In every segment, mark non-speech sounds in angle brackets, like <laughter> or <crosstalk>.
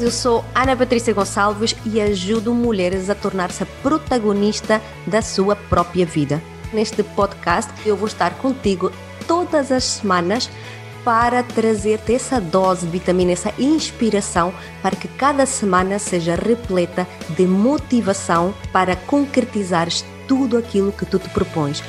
Eu sou Ana Patrícia Gonçalves e ajudo mulheres a tornar-se protagonista da sua própria vida. Neste podcast eu vou estar contigo todas as semanas para trazer-te essa dose de vitamina, essa inspiração para que cada semana seja repleta de motivação para concretizares tudo aquilo que tu te propões.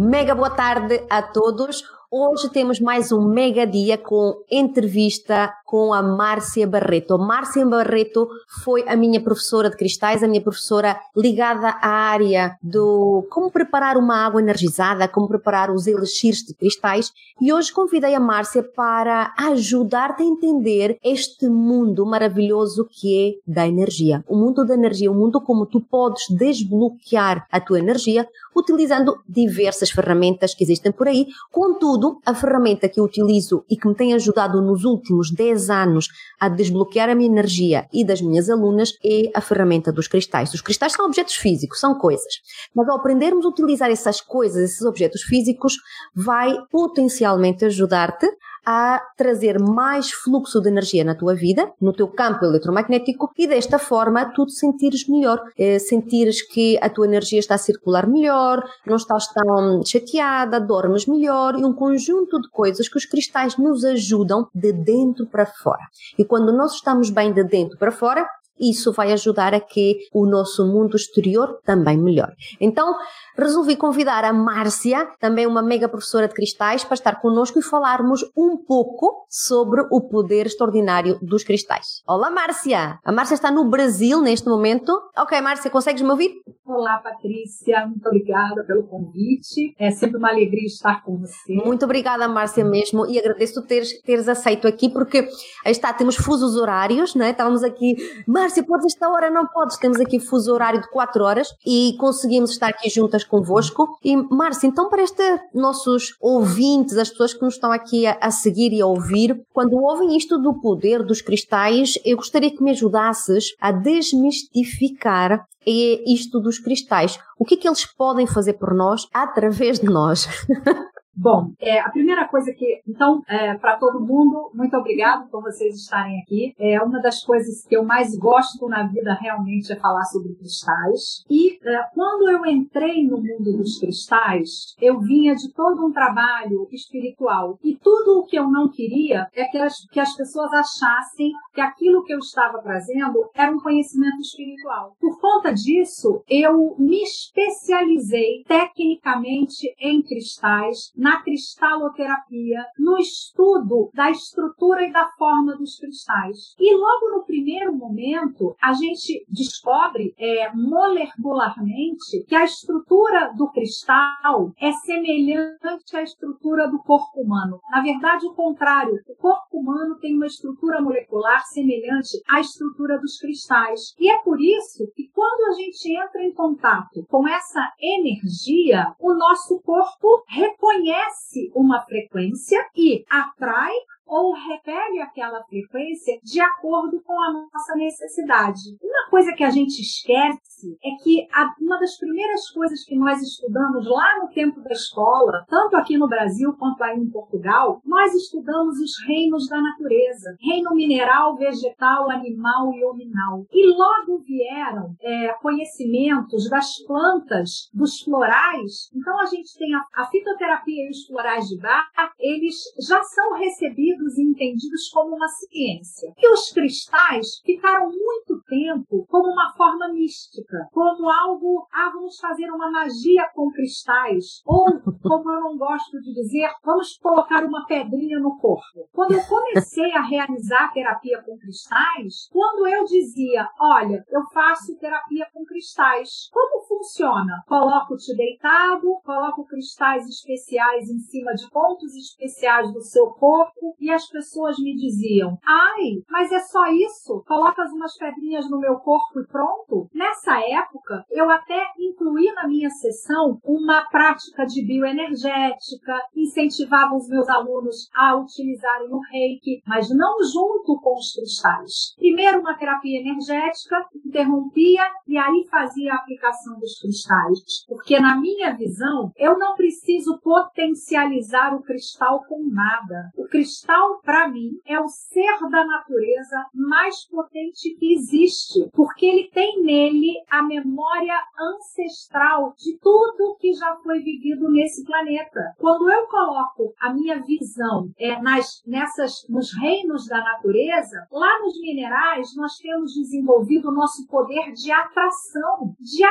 Mega boa tarde a todos. Hoje temos mais um mega dia com entrevista com a Márcia Barreto. A Márcia Barreto foi a minha professora de cristais, a minha professora ligada à área do como preparar uma água energizada, como preparar os elixirs de cristais. E hoje convidei a Márcia para ajudar-te a entender este mundo maravilhoso que é da energia. O mundo da energia, o mundo como tu podes desbloquear a tua energia utilizando diversas ferramentas que existem por aí. Contudo, a ferramenta que eu utilizo e que me tem ajudado nos últimos 10 anos a desbloquear a minha energia e das minhas alunas é a ferramenta dos cristais. Os cristais são objetos físicos, são coisas. Mas ao aprendermos a utilizar essas coisas, esses objetos físicos, vai potencialmente ajudar-te a trazer mais fluxo de energia na tua vida, no teu campo eletromagnético e desta forma tu te sentires melhor, eh, sentires que a tua energia está a circular melhor, não estás tão chateada, dormes melhor e um conjunto de coisas que os cristais nos ajudam de dentro para fora. E quando nós estamos bem de dentro para fora, isso vai ajudar a que o nosso mundo exterior também melhore. Então, resolvi convidar a Márcia, também uma mega professora de cristais, para estar connosco e falarmos um pouco sobre o poder extraordinário dos cristais. Olá, Márcia! A Márcia está no Brasil neste momento. Ok, Márcia, consegues me ouvir? Olá, Patrícia. Muito obrigada pelo convite. É sempre uma alegria estar com você. Muito obrigada, Márcia, mesmo. E agradeço teres, teres aceito aqui, porque aí está, temos fusos horários, né? Estávamos aqui, Márcia, podes esta hora? Não podes. Temos aqui fuso horário de 4 horas e conseguimos estar aqui juntas convosco. E, Márcia, então para estes nossos ouvintes, as pessoas que nos estão aqui a, a seguir e a ouvir, quando ouvem isto do poder dos cristais, eu gostaria que me ajudasses a desmistificar é isto dos cristais. O que é que eles podem fazer por nós através de nós? <laughs> Bom, é, a primeira coisa que, então, é, para todo mundo, muito obrigado por vocês estarem aqui. É uma das coisas que eu mais gosto na vida realmente é falar sobre cristais. E é, quando eu entrei no mundo dos cristais, eu vinha de todo um trabalho espiritual e tudo o que eu não queria é que as, que as pessoas achassem que aquilo que eu estava trazendo era um conhecimento espiritual. Por conta disso, eu me especializei tecnicamente em cristais na cristaloterapia, no estudo da estrutura e da forma dos cristais. E logo no primeiro momento, a gente descobre é, molecularmente que a estrutura do cristal é semelhante à estrutura do corpo humano. Na verdade, o contrário, o corpo humano tem uma estrutura molecular semelhante à estrutura dos cristais. E é por isso que quando a gente entra em contato com essa energia, o nosso corpo reconhece conhece uma frequência e atrai ou repele aquela frequência de acordo com a nossa necessidade. Uma coisa que a gente esquece é que uma das primeiras coisas que nós estudamos lá no tempo da escola, tanto aqui no Brasil quanto aí em Portugal, nós estudamos os reinos da natureza: reino mineral, vegetal, animal e hominal. E logo vieram é, conhecimentos das plantas, dos florais. Então a gente tem a, a fitoterapia e os florais de bar, eles já são recebidos e entendidos como uma ciência. E os cristais ficaram muito tempo como uma forma mística, como algo, ah, vamos fazer uma magia com cristais, ou, como eu não gosto de dizer, vamos colocar uma pedrinha no corpo. Quando eu comecei a realizar terapia com cristais, quando eu dizia, olha, eu faço terapia com cristais, como funciona? Coloco-te deitado, coloco cristais especiais em cima de pontos especiais do seu corpo e as pessoas me diziam: ai, mas é só isso? Colocas umas pedrinhas no meu corpo e pronto? Nessa época, eu até incluí na minha sessão uma prática de bioenergética, incentivava os meus alunos a utilizarem o reiki, mas não junto com os cristais. Primeiro, uma terapia energética, interrompia e aí fazia a aplicação dos dos cristais, porque na minha visão, eu não preciso potencializar o cristal com nada. O cristal, para mim, é o ser da natureza mais potente que existe, porque ele tem nele a memória ancestral de tudo que já foi vivido nesse planeta. Quando eu coloco a minha visão é, nas, nessas, nos reinos da natureza, lá nos minerais nós temos desenvolvido o nosso poder de atração, de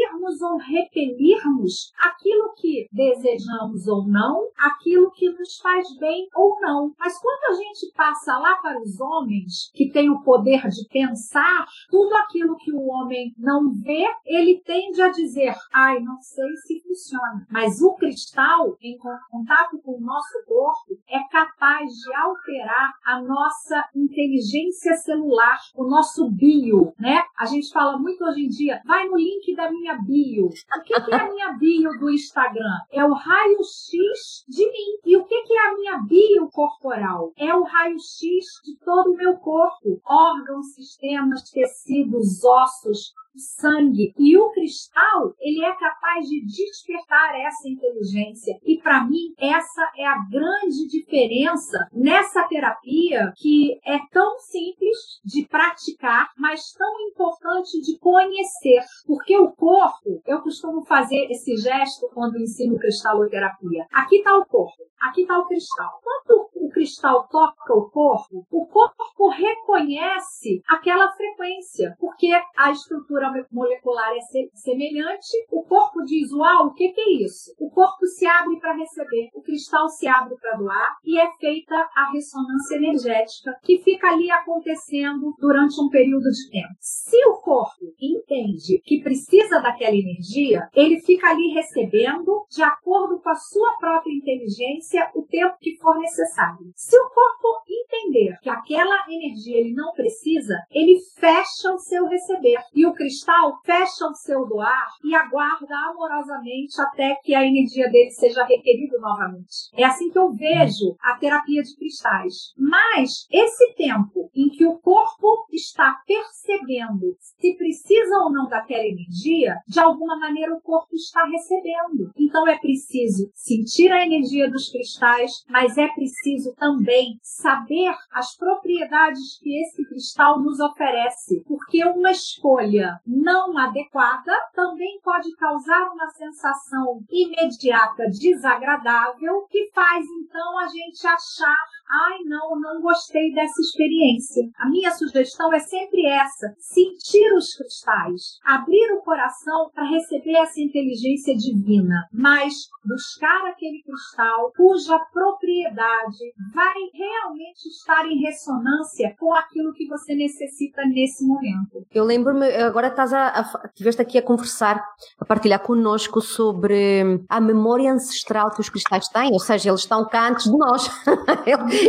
atrairmos ou repelirmos aquilo que desejamos ou não, aquilo que nos faz bem ou não. Mas quando a gente passa lá para os homens, que têm o poder de pensar, tudo aquilo que o homem não vê, ele tende a dizer: ai, não sei se funciona. Mas o cristal, em contato com o nosso corpo, é capaz de alterar a nossa inteligência celular, o nosso bio, né? A gente fala muito hoje em dia, vai no link da minha bio. O que, que é a minha bio do Instagram? É o raio-x de mim. E o que, que é a minha bio corporal? É o raio-x de todo o meu corpo. Órgãos, sistemas, tecidos, ossos, sangue. E o cristal, ele é capaz de despertar essa inteligência. E para mim, essa é a grande diferença nessa terapia que é tão simples de praticar, mas tão importante de conhecer. Porque o corpo, eu costumo fazer esse gesto quando ensino cristaloterapia. Aqui está o corpo, aqui está o cristal. Quando o cristal toca o corpo, o corpo reconhece aquela frequência, porque a estrutura molecular é semelhante, o corpo diz: Uau, o que, que é isso? O corpo se abre para receber, o cristal se abre para doar e é feita a ressonância energética que fica ali acontecendo durante um período de tempo. Se o corpo entende que precisa daquela energia, ele fica ali recebendo de acordo com a sua própria inteligência o tempo que for necessário. Se o corpo entender que aquela energia ele não precisa, ele fecha o seu receber e o cristal fecha o seu doar e aguarda amorosamente até que a energia dele seja requerida novamente. É assim que eu vejo a terapia de cristais. Mas esse tempo em que o corpo está percebendo se precisa ou não daquela energia, de alguma maneira o corpo está recebendo. Então é preciso sentir a energia dos cristais, mas é preciso também saber as propriedades que esse cristal nos oferece, porque uma escolha não adequada também pode causar uma sensação imediata desagradável que faz então a gente achar ai não, não gostei dessa experiência. A minha sugestão é sempre essa: sentir os cristais, abrir o coração para receber essa inteligência divina, mas buscar aquele cristal cuja propriedade vai realmente estar em ressonância com aquilo que você necessita nesse momento. Eu lembro-me, agora estás a, a estiveste aqui a conversar, a partilhar conosco sobre a memória ancestral que os cristais têm, ou seja, eles estão cá antes de nós. <laughs>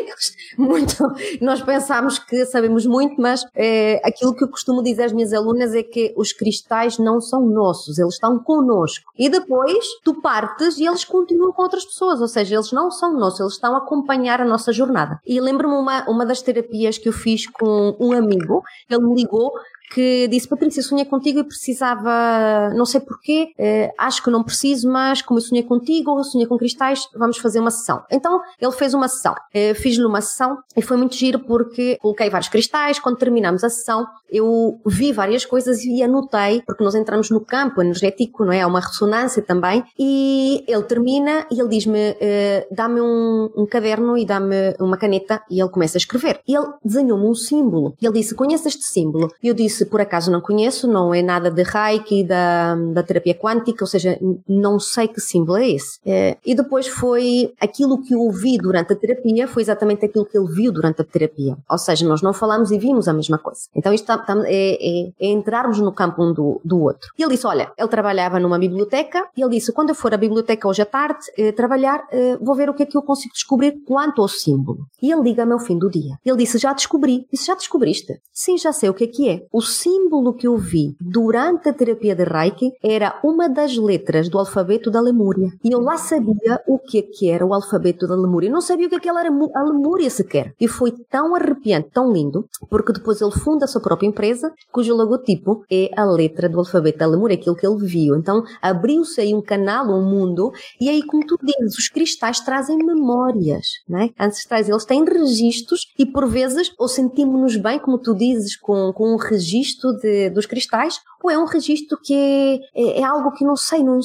muito, nós pensamos que sabemos muito, mas é, aquilo que eu costumo dizer às minhas alunas é que os cristais não são nossos, eles estão connosco. E depois tu partes e eles continuam com outras pessoas, ou seja, eles não são nossos, eles estão a acompanhar a nossa jornada. E lembro-me uma, uma das terapias que eu fiz com um amigo, ele me ligou que disse, Patrícia, sonhei contigo e precisava, não sei porquê, eh, acho que não preciso, mas como eu sonhei contigo, eu sonhei com cristais, vamos fazer uma sessão. Então, ele fez uma sessão. Eh, Fiz-lhe uma sessão e foi muito giro porque coloquei vários cristais, quando terminamos a sessão, eu vi várias coisas e anotei, porque nós entramos no campo energético, não é? Há uma ressonância também, e ele termina e ele diz-me, eh, dá-me um, um caderno e dá-me uma caneta, e ele começa a escrever. E ele desenhou-me um símbolo. Ele disse, conhece este símbolo? E eu disse, por acaso não conheço, não é nada de Reiki, da, da terapia quântica, ou seja, não sei que símbolo é esse. É, e depois foi aquilo que eu ouvi durante a terapia, foi exatamente aquilo que ele viu durante a terapia. Ou seja, nós não falamos e vimos a mesma coisa. Então isto é, é, é, entrarmos no campo um do, do outro. E ele disse, olha, ele trabalhava numa biblioteca e ele disse, quando eu for à biblioteca hoje à tarde eh, trabalhar, eh, vou ver o que é que eu consigo descobrir quanto ao símbolo. E ele liga-me ao fim do dia. Ele disse, já descobri. Disse, já descobriste? Sim, já sei o que é que é. O símbolo que eu vi durante a terapia de Reiki era uma das letras do alfabeto da Lemúria. E eu lá sabia o que, é que era o alfabeto da Lemúria. Eu não sabia o que, é que era a Lemúria sequer. E foi tão arrepiante, tão lindo, porque depois ele funda a sua própria empresa, cujo logotipo é a letra do alfabeto da Lemúria, aquilo que ele viu. Então abriu-se aí um canal, um mundo, e aí, como tu dizes, os cristais trazem memórias, né? ancestrais. Eles têm registros e por vezes ou sentimos-nos bem, como tu dizes, com, com um registro de, dos cristais, ou é um registro que é, é, é algo que não sei, não,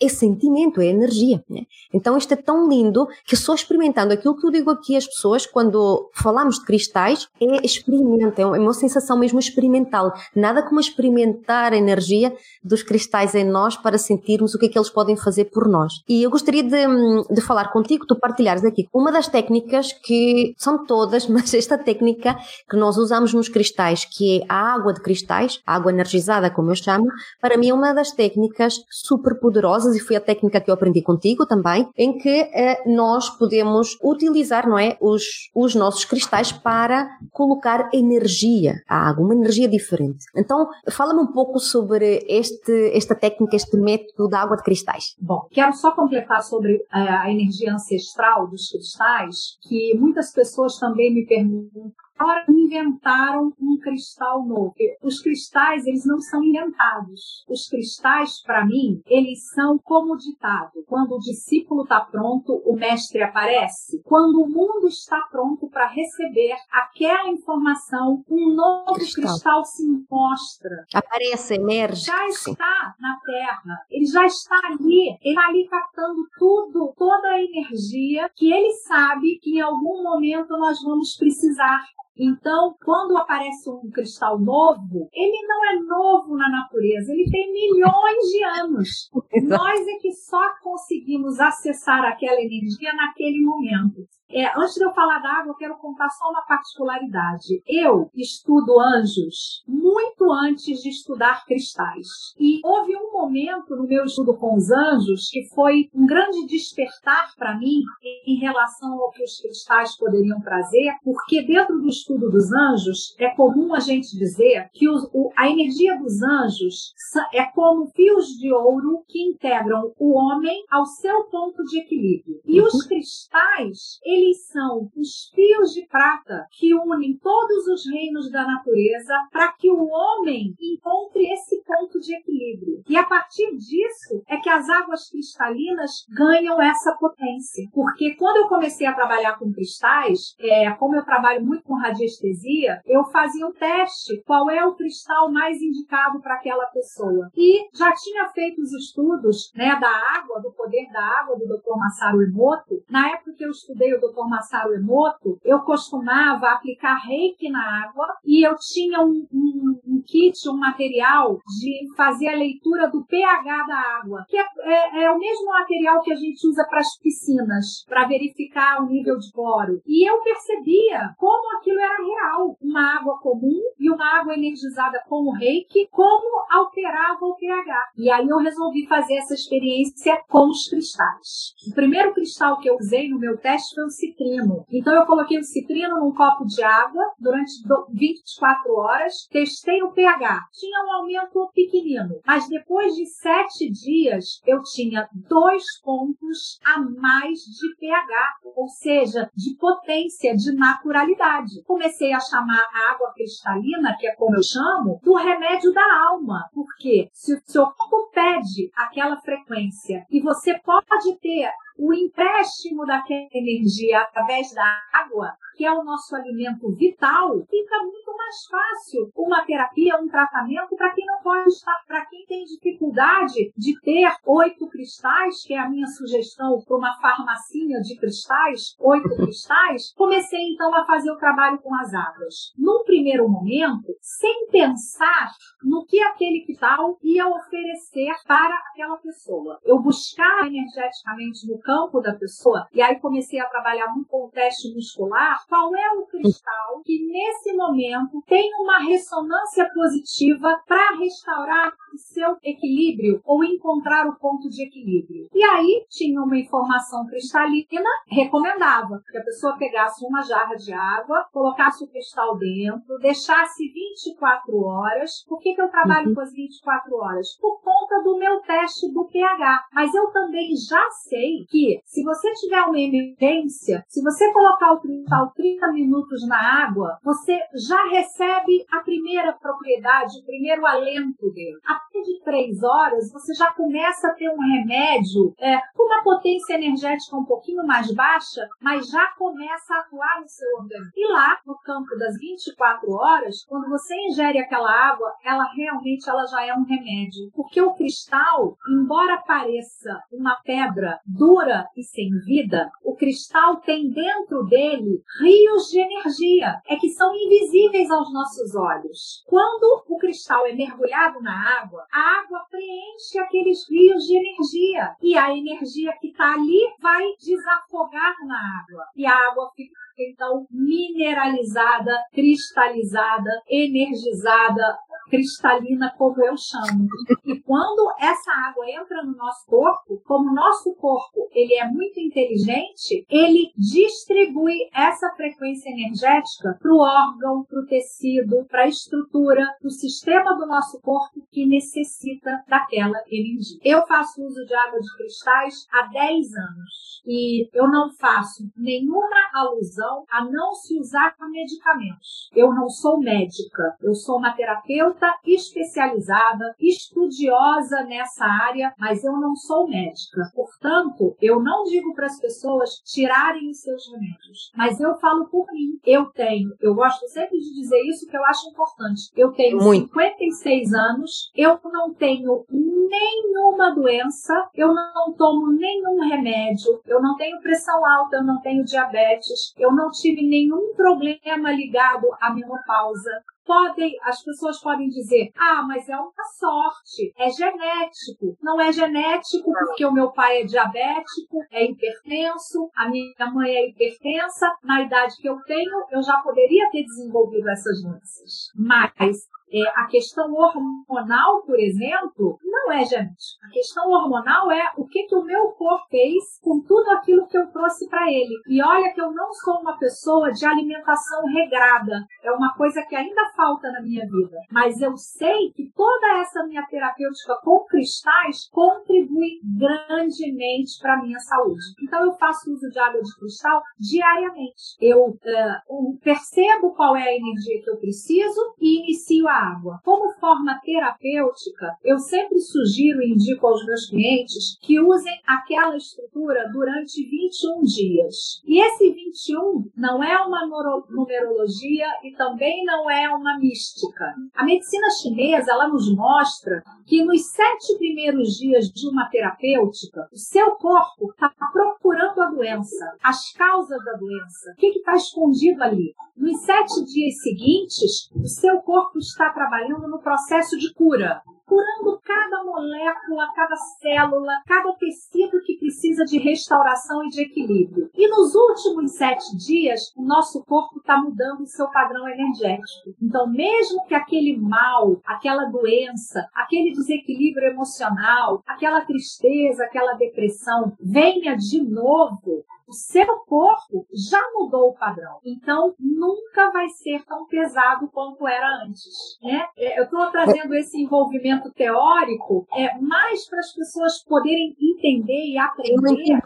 é sentimento, é energia. Né? Então isto é tão lindo que só experimentando aquilo que eu digo aqui às pessoas quando falamos de cristais é experimenta, é uma sensação mesmo experimental. Nada como experimentar a energia dos cristais em nós para sentirmos o que é que eles podem fazer por nós. E eu gostaria de, de falar contigo, tu partilhares aqui uma das técnicas que são todas, <laughs> mas esta técnica que nós usamos nos cristais, que é a água de cristais, água energizada como eu chamo, para mim é uma das técnicas super poderosas e foi a técnica que eu aprendi contigo também, em que eh, nós podemos utilizar, não é, os, os nossos cristais para colocar energia à água, uma energia diferente. Então, fala-me um pouco sobre este, esta técnica, este método da água de cristais. Bom, quero só completar sobre eh, a energia ancestral dos cristais, que muitas pessoas também me perguntam hora inventaram um cristal novo. Os cristais, eles não são inventados. Os cristais, para mim, eles são como ditado. Quando o discípulo está pronto, o mestre aparece. Quando o mundo está pronto para receber aquela informação, um novo cristal, cristal se mostra. Aparece, emerge. Já está na Terra. Ele já está ali. Ele está ali captando tudo, toda a energia que ele sabe que em algum momento nós vamos precisar então, quando aparece um cristal novo, ele não é novo na natureza, ele tem milhões de anos. <laughs> Nós é que só conseguimos acessar aquela energia naquele momento. É, antes de eu falar da água, eu quero contar só uma particularidade. Eu estudo anjos muito antes de estudar cristais. E houve um momento no meu estudo com os anjos que foi um grande despertar para mim em relação ao que os cristais poderiam trazer, porque dentro do estudo dos anjos é comum a gente dizer que os, o, a energia dos anjos é como fios de ouro que integram o homem ao seu ponto de equilíbrio. E os cristais, eles são os fios de prata que unem todos os reinos da natureza para que o homem encontre esse ponto de equilíbrio. E a partir disso é que as águas cristalinas ganham essa potência. Porque quando eu comecei a trabalhar com cristais, é, como eu trabalho muito com radiestesia, eu fazia um teste qual é o cristal mais indicado para aquela pessoa. E já tinha feito os estudos né, da água, do poder da água do Dr. Masaru Emoto. Na época que eu estudei o Dr. Masaru Emoto, eu costumava aplicar reiki na água e eu tinha um, um, um kit, um material de fazer a leitura do pH da água, que é, é, é o mesmo material que a gente usa para as piscinas, para verificar o nível de boro. E eu percebia como aquilo era real. Uma água comum e uma água energizada com o reiki, como alterava o pH. E aí eu resolvi fazer essa experiência com os cristais. O primeiro cristal que eu usei no meu teste foi o citrino. Então eu coloquei o citrino num copo de água durante 24 horas, testei o pH. Tinha um aumento pequenino, mas depois de sete dias eu tinha dois pontos a mais de pH, ou seja, de potência, de naturalidade. Comecei a chamar a água cristalina, que é como eu chamo, do remédio da alma, porque se o seu corpo pede aquela frequência e você pode ter o empréstimo daquela energia através da água, que é o nosso alimento vital, fica muito mais fácil uma terapia, um tratamento para quem não pode estar, para quem tem dificuldade de ter oito cristais, que é a minha sugestão para uma farmacinha de cristais, oito <laughs> cristais. Comecei então a fazer o trabalho com as águas. Num primeiro momento, sem pensar no que aquele cristal ia oferecer para aquela pessoa. Eu buscava energeticamente no campo da pessoa, e aí comecei a trabalhar muito com o teste muscular, qual é o cristal que nesse momento tem uma ressonância positiva para restaurar o seu equilíbrio ou encontrar o ponto de equilíbrio. E aí tinha uma informação cristalina, recomendava que a pessoa pegasse uma jarra de água, colocasse o cristal dentro, deixasse 24 horas. Por que, que eu trabalho uhum. com as 24 horas? Por conta do meu teste do pH. Mas eu também já sei que se você tiver uma emergência, se você colocar o cristal 30 minutos na água, você já recebe a primeira propriedade, o primeiro alento dele. A partir de 3 horas, você já começa a ter um remédio é, com uma potência energética um pouquinho mais baixa, mas já começa a atuar no seu organismo. E lá, no campo das 24 horas, quando você ingere aquela água, ela realmente ela já é um remédio. Porque o cristal, embora pareça uma pedra dura e sem vida, o cristal tem dentro dele rios de energia, é que são invisíveis aos nossos olhos. Quando o cristal é mergulhado na água, a água preenche aqueles rios de energia e a energia que está ali vai desafogar na água e a água fica então mineralizada, cristalizada, energizada, cristalina, como eu chamo. E quando essa água entra no nosso corpo, como o nosso corpo ele é muito inteligente, ele distribui essa frequência energética para o órgão, para o tecido, para a estrutura, para o sistema do nosso corpo que necessita daquela energia. Eu faço uso de água de cristais há 10 anos e eu não faço nenhuma alusão a não se usar medicamentos. Eu não sou médica, eu sou uma terapeuta especializada, estudiosa nessa área, mas eu não sou médica. Portanto, eu não digo para as pessoas tirarem os seus remédios, mas eu falo por mim. Eu tenho, eu gosto sempre de dizer isso que eu acho importante. Eu tenho Muito. 56 anos, eu não tenho nenhuma doença, eu não tomo nenhum remédio, eu não tenho pressão alta, eu não tenho diabetes, eu não tive nenhum problema ligado à menopausa, podem, as pessoas podem dizer, ah, mas é uma sorte, é genético. Não é genético porque o meu pai é diabético, é hipertenso, a minha mãe é hipertensa, na idade que eu tenho, eu já poderia ter desenvolvido essas doenças. Mas é, a questão hormonal, por exemplo, não é genética. A questão hormonal é o que, que o meu corpo fez com tudo aquilo que eu trouxe para ele. E olha que eu não sou uma pessoa de alimentação regrada. É uma coisa que ainda falta na minha vida. Mas eu sei que toda essa minha terapêutica com cristais contribui grandemente para a minha saúde. Então eu faço uso de água de cristal diariamente. Eu uh, percebo qual é a energia que eu preciso e inicio a água. Como forma terapêutica, eu sempre sugiro e indico aos meus clientes que usem aquela estrutura durante 21 dias. E esse 21 não é uma numerologia e também não é uma mística. A medicina chinesa ela nos mostra que nos sete primeiros dias de uma terapêutica, o seu corpo está procurando a doença, as causas da doença, o que está escondido ali. Nos sete dias seguintes, o seu corpo está trabalhando no processo de cura, curando cada molécula, cada célula, cada tecido que precisa de restauração e de equilíbrio. E nos últimos sete dias, o nosso corpo está mudando o seu padrão energético. Então, mesmo que aquele mal, aquela doença, aquele desequilíbrio emocional, aquela tristeza, aquela depressão venha de novo, o seu corpo já mudou o padrão. Então, nunca vai ser tão pesado quanto era antes. Né? É, eu estou trazendo esse envolvimento teórico é, mais para as pessoas poderem entender e aprender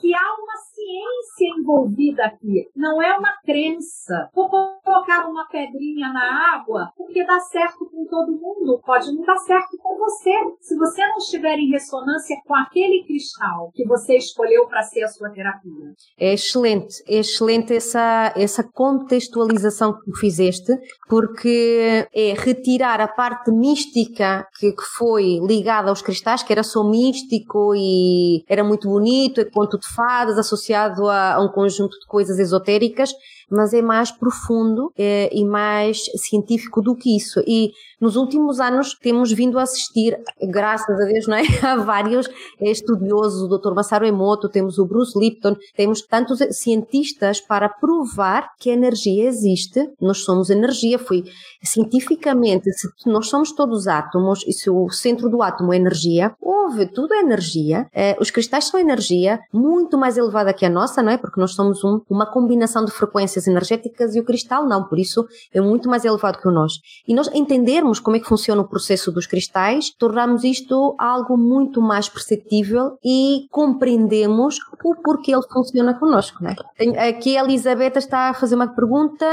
que há uma ciência envolvida aqui. Não é uma crença. Vou colocar uma pedrinha na água porque dá certo com todo mundo. Pode não dar certo com você. Se você não estiver em ressonância com aquele cristal que você escolheu para ser a sua terapia. É excelente, é excelente essa, essa contextualização que tu fizeste, porque é retirar a parte mística que, que foi ligada aos cristais, que era só místico e era muito bonito, é conto de fadas associado a, a um conjunto de coisas esotéricas, mas é mais profundo é, e mais científico do que isso. E nos últimos anos temos vindo a assistir, graças a Deus, <laughs> não é? a vários estudiosos, o Dr. Masaru Emoto, temos o Bruce Lipton, temos tantos cientistas para provar que a energia existe. Nós somos energia, foi cientificamente, se nós somos todos átomos e se o centro do átomo é energia, houve tudo é energia. Eh, os cristais são energia muito mais elevada que a nossa, não é? Porque nós somos um, uma combinação de frequências energéticas e o cristal não, por isso é muito mais elevado que o nós. E nós entendermos como é que funciona o processo dos cristais, tornamos isto algo muito mais perceptível e compreendemos o porquê ele funciona connosco, não é? Aqui a Elisabetta está a fazer uma pergunta.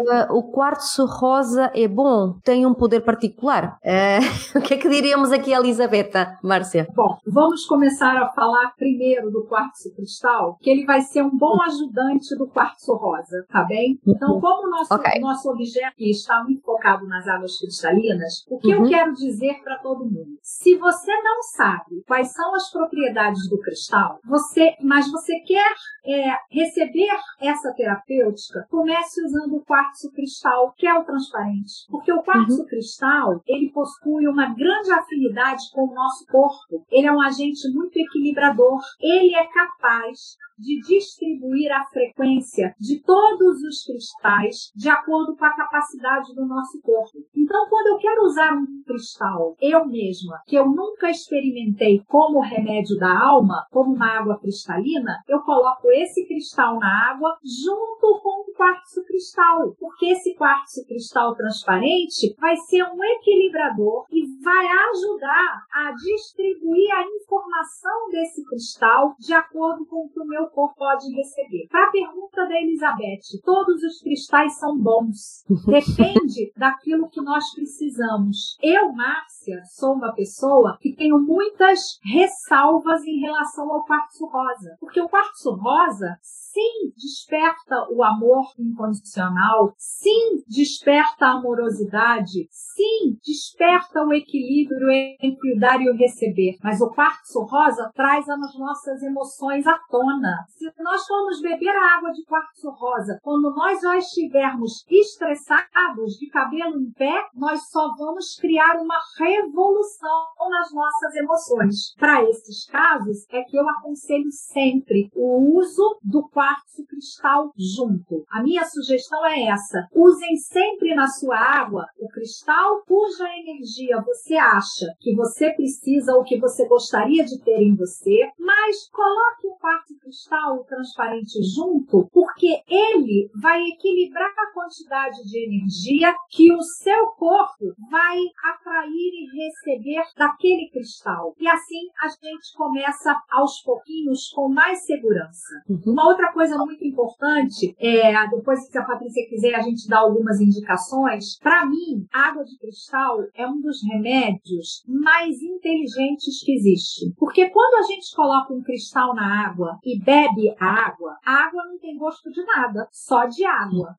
Uh, o quartzo rosa é bom? Tem um poder particular? Uh, <laughs> o que é que diríamos aqui, Elisabetta, Márcia? Bom, vamos começar a falar primeiro do quartzo cristal, que ele vai ser um bom ajudante do quartzo rosa, tá bem? Então, uhum. como o nosso, okay. nosso objeto está muito focado nas águas cristalinas, o que uhum. eu quero dizer para todo mundo? Se você não sabe quais são as propriedades do cristal, você, mas você quer é, receber essa terapêutica, comece usando o quartzo cristal, que é o transparente. Porque o quartzo uhum. cristal, ele possui uma grande afinidade com o nosso corpo. Ele é um agente muito equilibrador. Ele é capaz de distribuir a frequência de todos os cristais de acordo com a capacidade do nosso corpo. Então, quando eu quero usar um cristal, eu mesma, que eu nunca experimentei como remédio da alma, como uma água cristalina, eu coloco esse cristal na água junto com o quartzo cristal, porque esse quartzo cristal transparente vai ser um equilibrador e vai ajudar a distribuir a informação desse cristal de acordo com o que o meu corpo pode receber. Para a pergunta da Elizabeth, todos os cristais são bons. Depende <laughs> daquilo que nós precisamos. Eu, Márcia, sou uma pessoa que tenho muitas ressalvas em relação ao quartzo rosa. Porque o quartzo rosa, sim desperta o amor incondicional, sim desperta a amorosidade, sim desperta o equilíbrio entre o dar e o receber. Mas o quartzo rosa traz as nossas emoções à tona. Se nós formos beber a água de quartzo rosa, quando nós já estivermos estressados, de cabelo em pé, nós só vamos criar uma revolução nas nossas emoções. Para esses casos, é que eu aconselho sempre o uso do quartzo cristal junto. A minha sugestão é essa: usem sempre na sua água o cristal cuja energia você acha que você precisa ou que você gostaria de ter em você, mas coloque o quartzo cristal transparente junto, porque ele vai equilibrar a quantidade de energia que o seu corpo vai atrair e receber daquele cristal. E assim a gente começa aos pouquinhos com mais segurança. Uhum. Uma outra coisa muito importante, é, depois se a Patrícia quiser a gente dá algumas indicações, para mim, água de cristal é um dos remédios mais inteligentes que existe. Porque quando a gente coloca um cristal na água e bebe a água, a água não tem gosto de nada, só de água.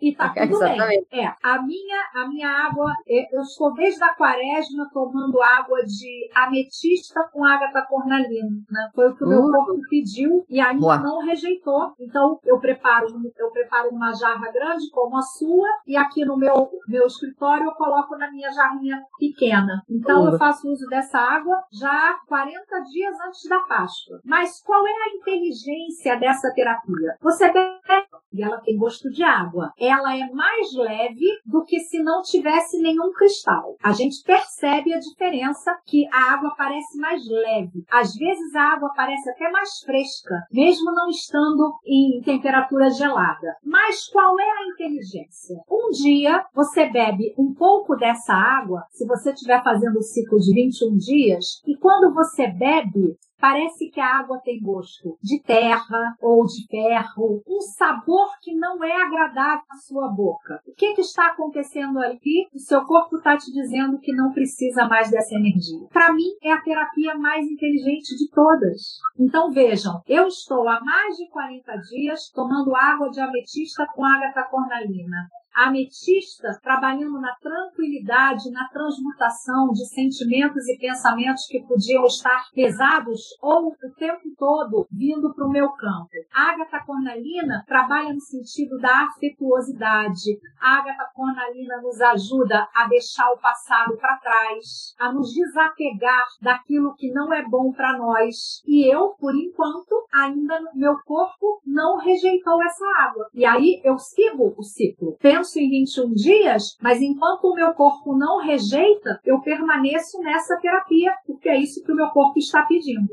E tá <laughs> tudo bem. É, a minha, a minha água, é, eu estou desde a quaresma tomando água de ametista com ágata cornalina. Foi o que o meu uh. corpo pediu e ainda Boa. não rejeitou. Então eu preparo, eu preparo uma jarra grande como a sua e aqui no meu, meu escritório eu coloco na minha jarrinha pequena. Então eu faço uso dessa água já 40 dias antes da Páscoa. Mas qual é a inteligência dessa terapia? Você bebe e ela tem gosto de água. Ela é mais leve do que se não tivesse nenhum cristal. A gente percebe a diferença que a água parece mais leve. Às vezes a água parece até mais fresca, mesmo não estando em temperatura gelada. Mas qual é a inteligência? Um dia você bebe um pouco dessa água, se você estiver fazendo o ciclo de 21 dias, e quando você bebe, Parece que a água tem gosto de terra ou de ferro, um sabor que não é agradável à sua boca. O que, que está acontecendo ali? O seu corpo está te dizendo que não precisa mais dessa energia. Para mim, é a terapia mais inteligente de todas. Então vejam, eu estou há mais de 40 dias tomando água de ametista com ágata cornalina. A ametista trabalhando na tranquilidade, na transmutação de sentimentos e pensamentos que podiam estar pesados ou o tempo todo vindo para o meu campo. A cornalina trabalha no sentido da afetuosidade. A cornalina nos ajuda a deixar o passado para trás, a nos desapegar daquilo que não é bom para nós. E eu, por enquanto, ainda meu corpo não rejeitou essa água. E aí eu sigo o ciclo. Penso em 21 dias, mas enquanto o meu corpo não rejeita, eu permaneço nessa terapia, porque é isso que o meu corpo está pedindo.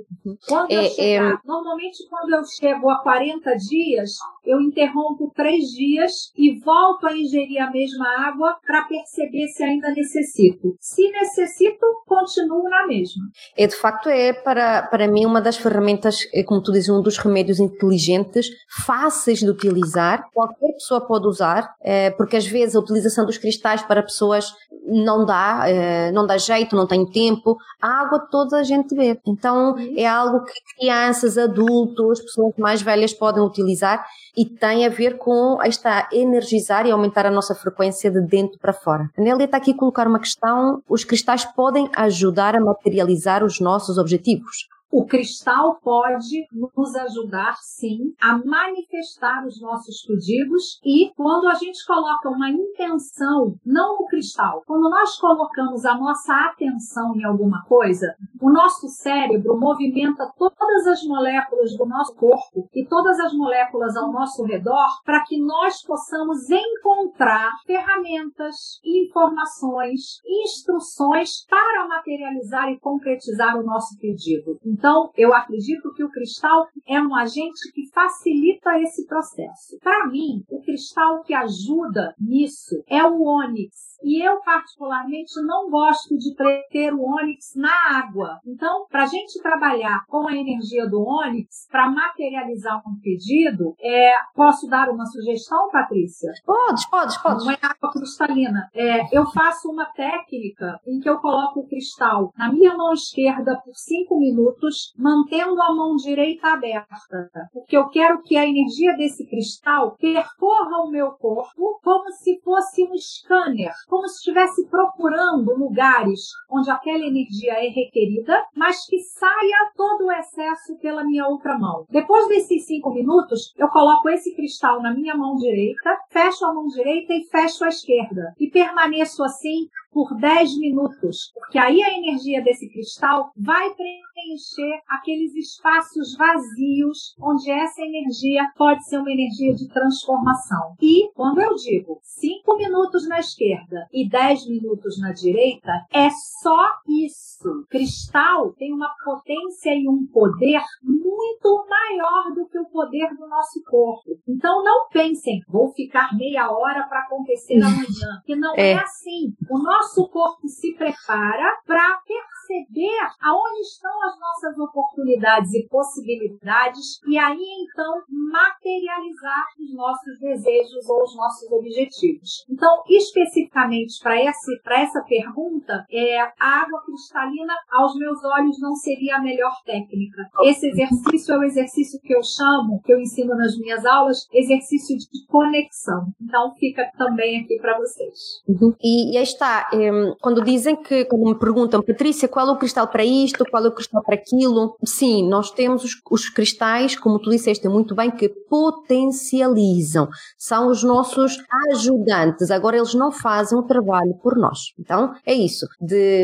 Quando é, eu chegar, é... normalmente quando eu chego a 40 dias, eu interrompo três dias e volto a ingerir a mesma água para perceber se ainda necessito. Se necessito, continuo na mesma. É de facto é para, para mim uma das ferramentas, é, como tu dizes, um dos remédios inteligentes, fáceis de utilizar, qualquer pessoa pode usar, é, porque às vezes a utilização dos cristais para pessoas não dá, é, não dá jeito, não tem tempo. A água toda a gente bebe. Então é algo que crianças, adultos, pessoas mais velhas podem utilizar e tem a ver com esta energizar e aumentar a nossa frequência de dentro para fora. A Nélia está aqui a colocar uma questão: os cristais podem ajudar a materializar os nossos objetivos? O cristal pode nos ajudar, sim, a manifestar os nossos pedidos e quando a gente coloca uma intenção, não o cristal, quando nós colocamos a nossa atenção em alguma coisa, o nosso cérebro movimenta todas as moléculas do nosso corpo e todas as moléculas ao nosso redor para que nós possamos encontrar ferramentas, informações, instruções para materializar e concretizar o nosso pedido. Então, eu acredito que o cristal é um agente que facilita esse processo. Para mim, o cristal que ajuda nisso é o ônix e eu, particularmente, não gosto de ter o ônix na água. Então, para a gente trabalhar com a energia do ônix, para materializar um pedido, é, posso dar uma sugestão, Patrícia? Pode, pode, pode. Não é água cristalina. É, eu faço uma técnica em que eu coloco o cristal na minha mão esquerda por cinco minutos, mantendo a mão direita aberta, porque eu quero que a energia desse cristal percorra o meu corpo como se fosse um scanner como se estivesse procurando lugares onde aquela energia é requerida, mas que saia todo o excesso pela minha outra mão. Depois desses cinco minutos, eu coloco esse cristal na minha mão direita, fecho a mão direita e fecho a esquerda. E permaneço assim por 10 minutos, porque aí a energia desse cristal vai preencher aqueles espaços vazios onde essa energia pode ser uma energia de transformação. E quando eu digo 5 minutos na esquerda e 10 minutos na direita, é só isso. Cristal tem uma potência e um poder muito maior do que o poder do nosso corpo. Então não pensem, vou ficar meia hora para acontecer <laughs> amanhã, que não é. é assim. O nosso nosso corpo se prepara para perceber aonde estão as nossas oportunidades e possibilidades e aí então materializar os nossos desejos ou os nossos objetivos. Então, especificamente para essa, pergunta, é, a água cristalina, aos meus olhos, não seria a melhor técnica. Esse exercício é o exercício que eu chamo, que eu ensino nas minhas aulas, exercício de conexão. Então, fica também aqui para vocês. Uhum. E, e está, um, quando dizem que, quando me perguntam, Patrícia, qual é o cristal para isto, qual é o cristal para aquilo? Sim, nós temos os, os cristais, como tu disseste muito bem, que potencializam, são os nossos ajudantes. Agora, eles não fazem o trabalho por nós. Então, é isso. De,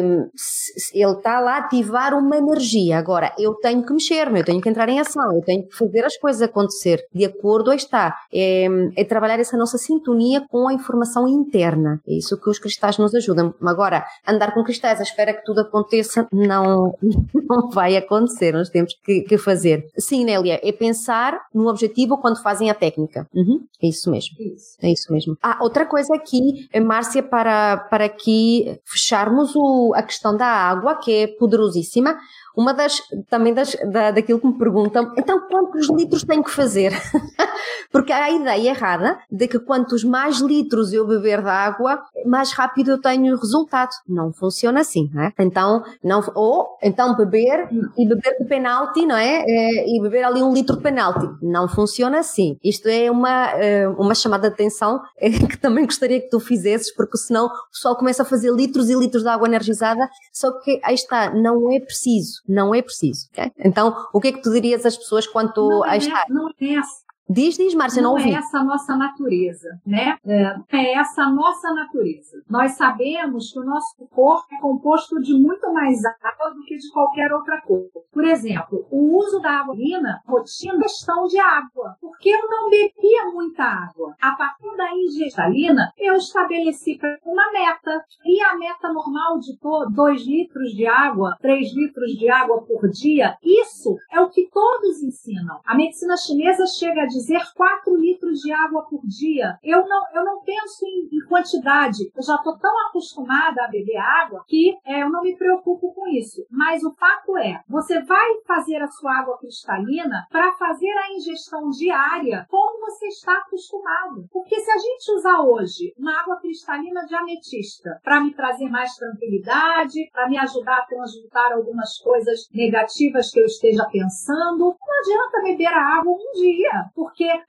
ele está lá a ativar uma energia. Agora, eu tenho que mexer-me, eu tenho que entrar em ação, eu tenho que fazer as coisas acontecer de acordo. Aí está. É, é trabalhar essa nossa sintonia com a informação interna. É isso que os cristais nos ajudam. Agora, andar com cristais à espera que tudo aconteça não, <laughs> não vai acontecer. Nós temos que, que fazer. Sim, Nélia, é pensar no objetivo quando fazem a técnica. Uhum, é isso mesmo. Isso. É isso mesmo. Ah, outra coisa aqui, Márcia, para, para aqui fecharmos o, a questão da água, que é poderosíssima. Uma das, também das, da, daquilo que me perguntam, então quantos litros tenho que fazer? <laughs> Porque há a ideia errada de que quantos mais litros eu beber de água, mais rápido eu tenho resultado. Não funciona assim, não é? Então, não, ou então beber e beber de penalti, não é? é? E beber ali um litro de penalti. Não funciona assim. Isto é uma, eh, uma chamada de atenção <laughs> que também gostaria que tu fizesses, porque senão o pessoal começa a fazer litros e litros de água energizada, só que aí está, não é preciso, não é preciso. Okay? Então, o que é que tu dirias às pessoas quanto não aí é, está? Não é Diz, diz, Márcia, não, não ouvi. é essa a nossa natureza, né? É, é essa a nossa natureza. Nós sabemos que o nosso corpo é composto de muito mais água do que de qualquer outra coisa. Por exemplo, o uso da água urina, rotina, questão de água. Porque eu não bebia muita água. A partir da ingestalina, eu estabeleci uma meta. E a meta normal de 2 litros de água, 3 litros de água por dia, isso é o que todos ensinam. A medicina chinesa chega a dizer dizer 4 litros de água por dia. Eu não, eu não penso em, em quantidade. Eu já estou tão acostumada a beber água que é, eu não me preocupo com isso. Mas o fato é, você vai fazer a sua água cristalina para fazer a ingestão diária como você está acostumado. Porque se a gente usar hoje uma água cristalina de ametista para me trazer mais tranquilidade, para me ajudar a transmutar algumas coisas negativas que eu esteja pensando, não adianta beber a água um dia,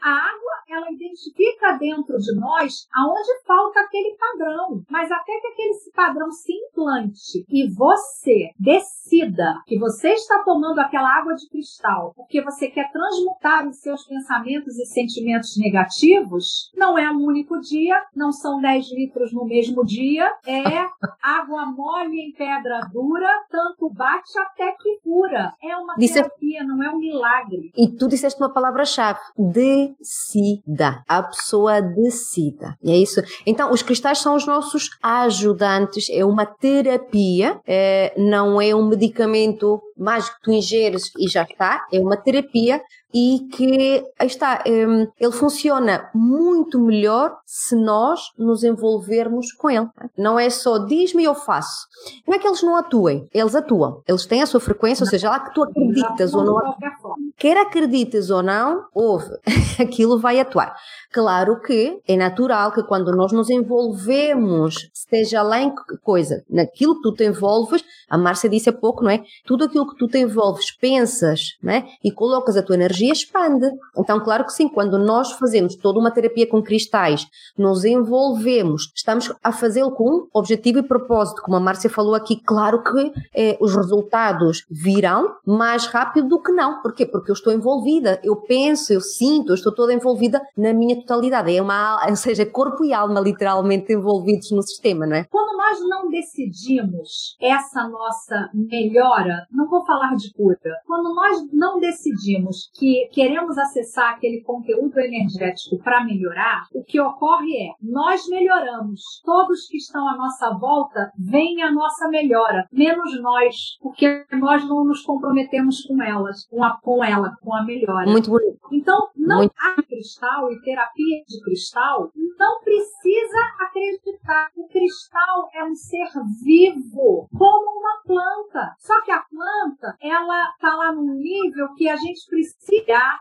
a água ela identifica dentro de nós aonde falta aquele padrão, mas até que aquele padrão se implante e você decida que você está tomando aquela água de cristal porque você quer transmutar os seus pensamentos e sentimentos negativos, não é um único dia, não são 10 litros no mesmo dia, é água mole em pedra dura, tanto bate até que cura. É uma Disse... terapia, não é um milagre. E tu disseste uma palavra-chave, decida. A pessoa decida. E é isso. Então, os cristais são os nossos ajudantes, é uma terapia, é, não é um medicamento mais que tu ingeres e já está, é uma terapia e que aí está, hum, ele funciona muito melhor se nós nos envolvermos com ele. Não é só diz-me e eu faço. Não é que eles não atuem, eles atuam. Eles têm a sua frequência, ou seja, lá que tu acreditas ou não, quer acredites ou não, houve, <laughs> aquilo vai atuar. Claro que é natural que quando nós nos envolvemos, esteja lá em coisa, naquilo que tu te envolves, a Márcia disse há pouco, não é? Tudo aquilo que tu te envolves, pensas, não é? E colocas a tua energia, expande. Então, claro que sim, quando nós fazemos toda uma terapia com cristais, nos envolvemos, estamos a fazê-lo com objetivo e propósito, como a Márcia falou aqui, claro que eh, os resultados virão mais rápido do que não. Porquê? Porque eu estou envolvida, eu penso, eu sinto, eu estou toda envolvida na minha totalidade. É uma, <laughs> ou seja, corpo e alma literalmente envolvidos no sistema, não é? Quando nós não decidimos essa nossa melhora, não vou falar de cura, quando nós não decidimos que queremos acessar aquele conteúdo energético para melhorar, o que ocorre é, nós melhoramos, todos que estão à nossa volta veem a nossa melhora, menos nós, porque nós não nos comprometemos com elas, com, a, com ela, com a melhora. Muito bonito. Então, não Muito... há cristal e terapia de cristal, não precisa acreditar. O cristal é um ser vivo, como uma planta. Só que a planta, ela está lá num nível que a gente precisa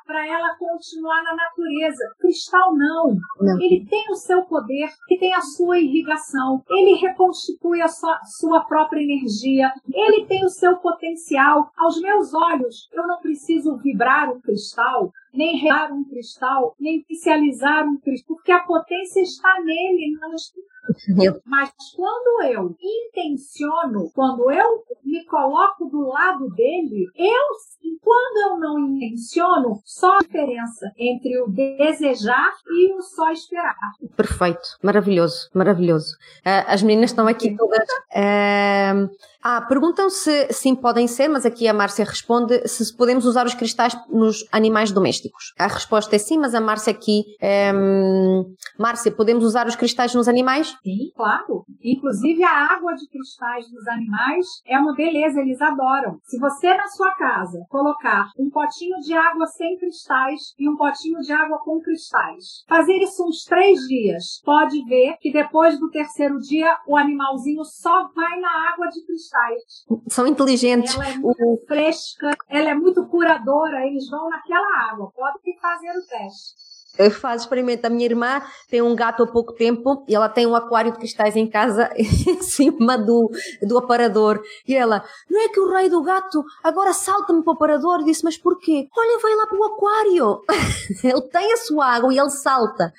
para ela continuar na natureza. O cristal não. não. Ele tem o seu poder, ele tem a sua irrigação, ele reconstitui a sua, sua própria energia, ele tem o seu potencial. Aos meus olhos, eu não preciso vibrar um cristal, nem rear um cristal, nem inicializar um cristal, porque a potência está nele, não mas quando eu intenciono, quando eu me coloco do lado dele, eu, quando eu não intenciono, só a diferença entre o desejar e o só esperar. Perfeito, maravilhoso, maravilhoso. Uh, as meninas estão aqui todas. Uh, ah, perguntam se sim podem ser, mas aqui a Márcia responde se podemos usar os cristais nos animais domésticos. A resposta é sim, mas a Márcia aqui. Um, Márcia, podemos usar os cristais nos animais? Sim, claro. Inclusive a água de cristais dos animais é uma beleza, eles adoram. Se você na sua casa colocar um potinho de água sem cristais e um potinho de água com cristais, fazer isso uns três dias, pode ver que depois do terceiro dia o animalzinho só vai na água de cristais. São inteligentes. Ela é muito fresca, ela é muito curadora, eles vão naquela água. Podem fazer o teste. faz experimento. A minha irmã tem um gato há pouco tempo e ela tem um aquário de cristais em casa <laughs> em cima do, do aparador. E ela, não é que o rei do gato agora salta-me para o aparador? Disse, mas porquê? Olha, vai lá para o aquário. <laughs> ele tem a sua água e ele salta.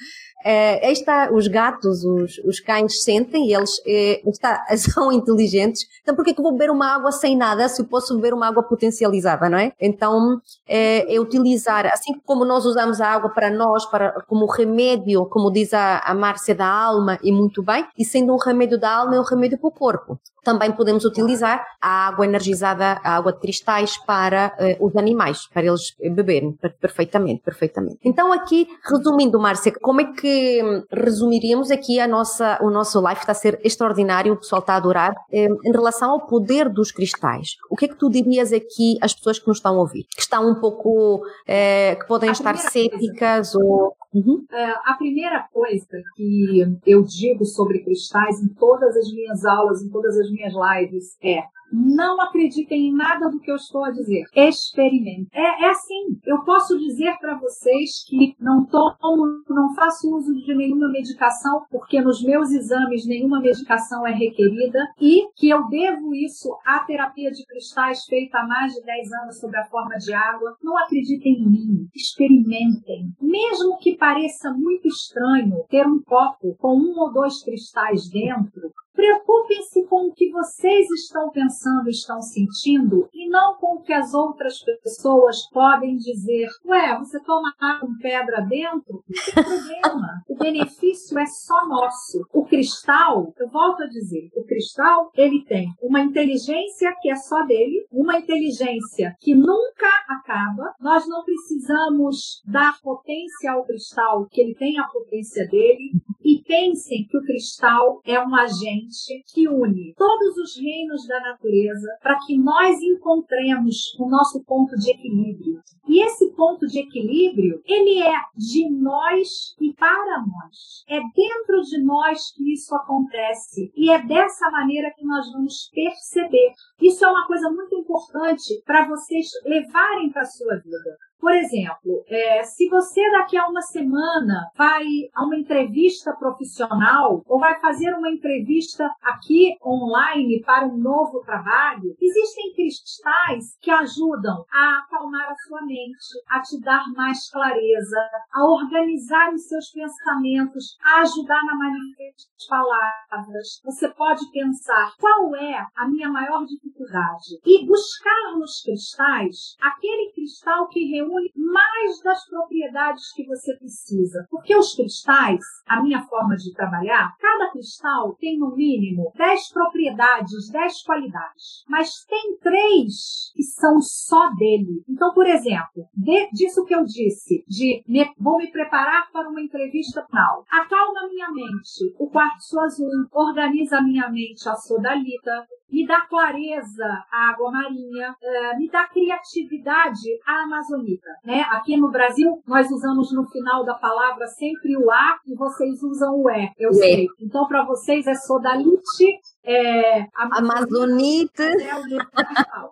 Aí está, os gatos, os, os cães sentem, eles é, está, <laughs> são inteligentes, então por que eu vou beber uma água sem nada se eu posso beber uma água potencializada, não é? Então é, é utilizar, assim como nós usamos a água para nós, para, como remédio, como diz a, a Márcia, da alma, e muito bem, e sendo um remédio da alma, é um remédio para o corpo. Também podemos utilizar a água energizada, a água de cristais para uh, os animais, para eles beberem perfeitamente, perfeitamente. Então aqui, resumindo, Márcia, como é que hum, resumiríamos aqui a nossa, o nosso live está a ser extraordinário, o pessoal está a adorar, um, em relação ao poder dos cristais. O que é que tu dirias aqui às pessoas que nos estão a ouvir? Que estão um pouco, uh, que podem a estar céticas ou Uhum. É, a primeira coisa que eu digo sobre cristais em todas as minhas aulas, em todas as minhas lives, é não acreditem em nada do que eu estou a dizer. Experimentem. É, é assim. Eu posso dizer para vocês que não tomo, não faço uso de nenhuma medicação, porque nos meus exames nenhuma medicação é requerida e que eu devo isso à terapia de cristais feita há mais de 10 anos sob a forma de água. Não acreditem em mim. Experimentem. Mesmo que pareça muito estranho ter um copo com um ou dois cristais dentro, Preocupem-se com o que vocês estão pensando, estão sentindo, e não com o que as outras pessoas podem dizer. Ué, você toma água com pedra dentro? Não tem problema. O benefício é só nosso. O cristal, eu volto a dizer, o cristal, ele tem uma inteligência que é só dele, uma inteligência que nunca acaba. Nós não precisamos dar potência ao cristal, que ele tem a potência dele. E pensem que o cristal é um agente que une todos os reinos da natureza para que nós encontremos o nosso ponto de equilíbrio. E esse ponto de equilíbrio, ele é de nós e para nós. É dentro de nós que isso acontece. E é dessa maneira que nós vamos perceber. Isso é uma coisa muito importante para vocês levarem para sua vida. Por exemplo, é, se você daqui a uma semana vai a uma entrevista profissional ou vai fazer uma entrevista aqui online para um novo trabalho, existem cristais que ajudam a acalmar a sua mente, a te dar mais clareza, a organizar os seus pensamentos, a ajudar na manifestação das palavras. Você pode pensar qual é a minha maior dificuldade e buscar nos cristais aquele cristal que reúne reúne mais das propriedades que você precisa. Porque os cristais, a minha forma de trabalhar, cada cristal tem no mínimo 10 propriedades, 10 qualidades. Mas tem três que são só dele. Então, por exemplo, de, disso que eu disse, de me, vou me preparar para uma entrevista final. Acalma minha mente, o quartzo azul, organiza minha mente, a sodalita, me dá clareza a água marinha, uh, me dá criatividade a amazonita. Né? Aqui no Brasil, nós usamos no final da palavra sempre o A e vocês usam o E, eu sei. Então, para vocês é sodalite, é, Amazonita. É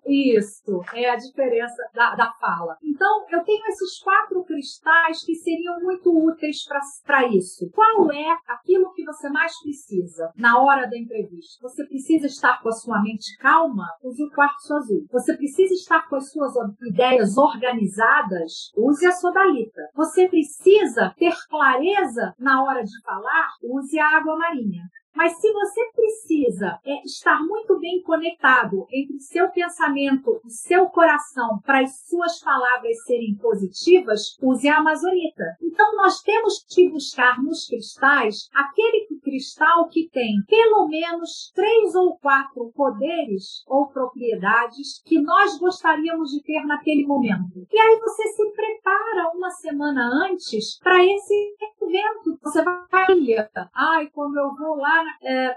Isso, é a diferença da, da fala. Então, eu tenho esses quatro cristais que seriam muito úteis para isso. Qual é aquilo que você mais precisa na hora da entrevista? Você precisa estar com a sua mente calma? Use o quartzo azul. Você precisa estar com as suas ideias organizadas? Use a sodalita. Você precisa ter clareza na hora de falar? Use a água marinha. Mas se você precisa é, estar muito bem conectado entre seu pensamento e seu coração para as suas palavras serem positivas, use a amazonita. Então nós temos que buscar nos cristais aquele cristal que tem pelo menos três ou quatro poderes ou propriedades que nós gostaríamos de ter naquele momento. E aí você se prepara uma semana antes para esse evento. Você vai. Ai, quando eu vou lá, é,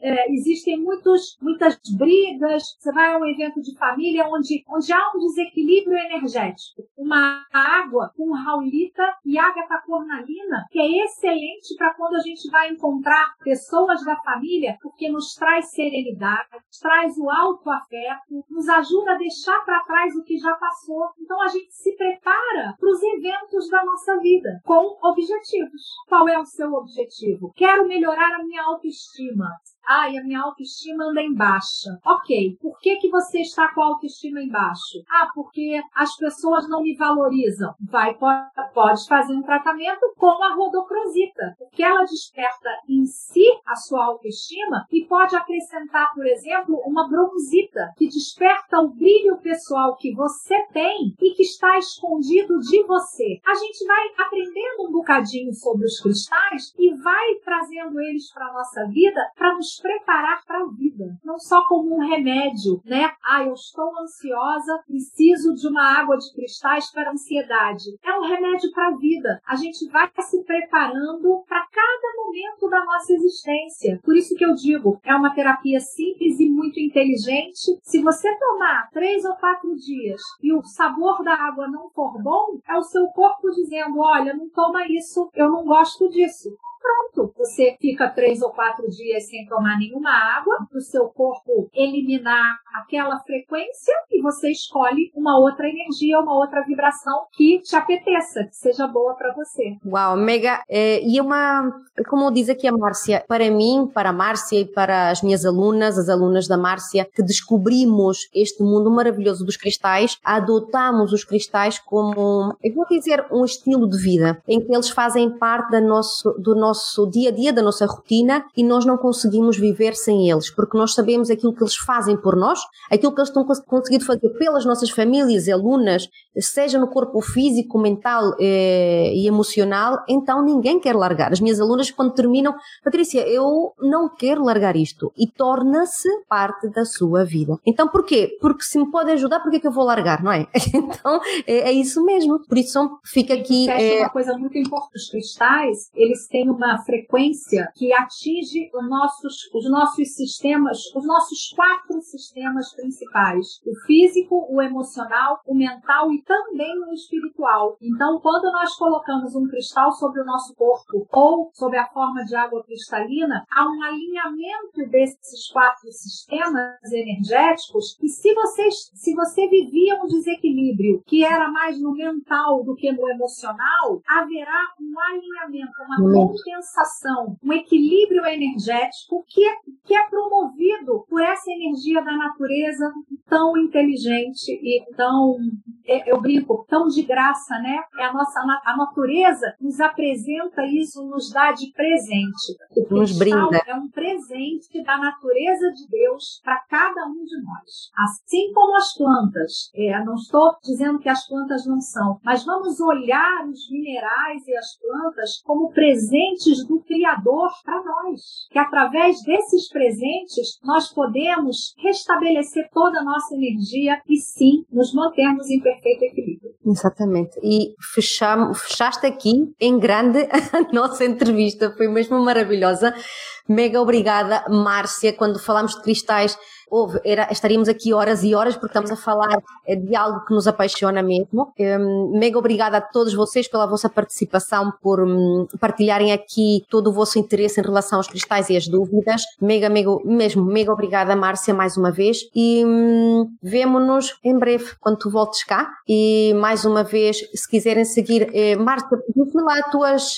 é, existem muitos, muitas brigas. Você vai a um evento de família onde, onde há um desequilíbrio energético. Uma água com raulita e ágata cornalina, que é excelente para quando a gente vai encontrar pessoas da família, porque nos traz serenidade, traz o alto afeto, nos ajuda a deixar para trás o que já passou. Então a gente se prepara para os eventos da nossa vida com objetivos. Qual é o seu objetivo? Quero melhorar a minha autoestima. Ai, a minha autoestima anda em baixa. Ok, por que, que você está com a autoestima em baixo? Ah, porque as pessoas não me valorizam. Vai, pode, pode fazer um tratamento com a rodocrosita, porque ela desperta em si a sua autoestima e pode acrescentar, por exemplo, uma bronzita, que desperta o brilho pessoal que você tem e que está escondido de você. A gente vai aprendendo um bocadinho sobre os cristais e vai trazendo eles para a nossa vida para nos preparar para a vida, não só como um remédio, né? Ah, eu estou ansiosa, preciso de uma água de cristais para a ansiedade. É um remédio para a vida. A gente vai se preparando para cada momento da nossa existência. Por isso que eu digo, é uma terapia simples e muito inteligente. Se você tomar três ou quatro dias e o sabor da água não for bom, é o seu corpo dizendo: olha, não toma isso, eu não gosto disso pronto. Você fica três ou quatro dias sem tomar nenhuma água, o seu corpo eliminar aquela frequência e você escolhe uma outra energia, uma outra vibração que te apeteça, que seja boa para você. Uau, mega. É, e uma, como diz aqui a Márcia, para mim, para a Márcia e para as minhas alunas, as alunas da Márcia, que descobrimos este mundo maravilhoso dos cristais, adotamos os cristais como, eu vou dizer, um estilo de vida, em que eles fazem parte nosso, do nosso nosso dia a dia, da nossa rotina e nós não conseguimos viver sem eles, porque nós sabemos aquilo que eles fazem por nós, aquilo que eles estão conseguindo fazer pelas nossas famílias e alunas, seja no corpo físico, mental eh, e emocional, então ninguém quer largar. As minhas alunas, quando terminam, Patrícia, eu não quero largar isto e torna-se parte da sua vida. Então porquê? Porque se me pode ajudar, por que eu vou largar, não é? <laughs> então é, é, isso mesmo. Por isso fica aqui. É... Uma coisa muito importante: os cristais, eles têm uma uma frequência que atinge os nossos, os nossos sistemas, os nossos quatro sistemas principais: o físico, o emocional, o mental e também o espiritual. Então, quando nós colocamos um cristal sobre o nosso corpo ou sob a forma de água cristalina, há um alinhamento desses quatro sistemas energéticos. E se você, se você vivia um desequilíbrio que era mais no mental do que no emocional, haverá um alinhamento, uma compensação, um equilíbrio energético que é, que é promovido por essa energia da natureza tão inteligente e tão, é, eu brinco, tão de graça, né? É a nossa a natureza nos apresenta isso, nos dá de presente. O nos brinda. é um presente da natureza de Deus para cada um de nós. Assim como as plantas, é, não estou dizendo que as plantas não são, mas vamos olhar os minerais e as plantas como presentes presentes do Criador para nós. Que através desses presentes nós podemos restabelecer toda a nossa energia e sim nos mantermos em perfeito equilíbrio. Exatamente. E fechamos, fechaste aqui em grande <laughs> a nossa entrevista, foi mesmo maravilhosa. Mega obrigada, Márcia. Quando falamos de cristais, houve, era, estaríamos aqui horas e horas porque estamos a falar eh, de algo que nos apaixona mesmo. Um, mega obrigada a todos vocês pela vossa participação, por um, partilharem aqui todo o vosso interesse em relação aos cristais e as dúvidas. Mega, mega, mesmo, mega obrigada, Márcia, mais uma vez. E um, vemo-nos em breve, quando tu voltes cá. E mais uma vez, se quiserem seguir, eh, Márcia, diz lá as tuas.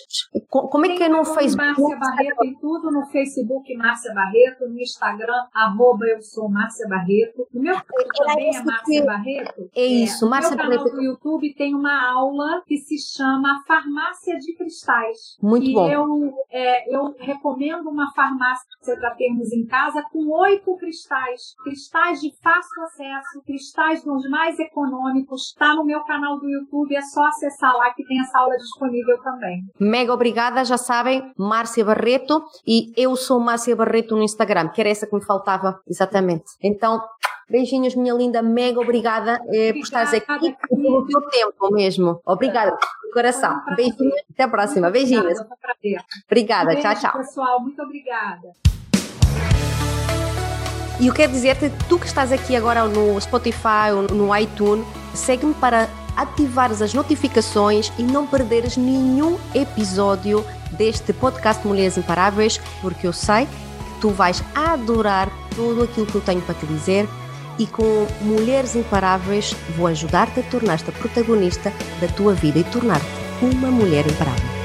Como é que é no Facebook? Márcia Barreto em tudo, no Facebook Márcia Barreto, no Instagram, arroba eu sou Márcia Barreto. O meu canal também é Márcia que... Barreto. É isso, é, Márcia Barreto. No canal do YouTube tem uma aula que se chama Farmácia de Cristais. Muito e bom. Eu, é, eu recomendo uma farmácia para termos em casa com oito cristais. Cristais de fácil acesso, cristais dos mais econômicos. Está no meu canal do YouTube, é só acessar lá que tem essa aula disponível também. Mega obrigada, já sabem, Márcia Barreto. E eu sou Márcia Barreto no Instagram, que era essa que me faltava, exatamente. Então, beijinhos, minha linda, mega obrigada, eh, por estares aqui e pelo teu tempo mesmo. Obrigada. coração. Um Beijinhos. Até a próxima. Beijinhos. Obrigada. Um tchau, tchau. pessoal. Muito obrigada. E eu quero dizer-te, tu que estás aqui agora no Spotify ou no iTunes, segue-me para ativares as notificações e não perderes nenhum episódio deste podcast Mulheres Imparáveis, porque eu sei que tu vais adorar tudo aquilo que eu tenho para te dizer e com Mulheres Imparáveis vou ajudar-te a tornar-te protagonista da tua vida e tornar-te uma mulher imparável.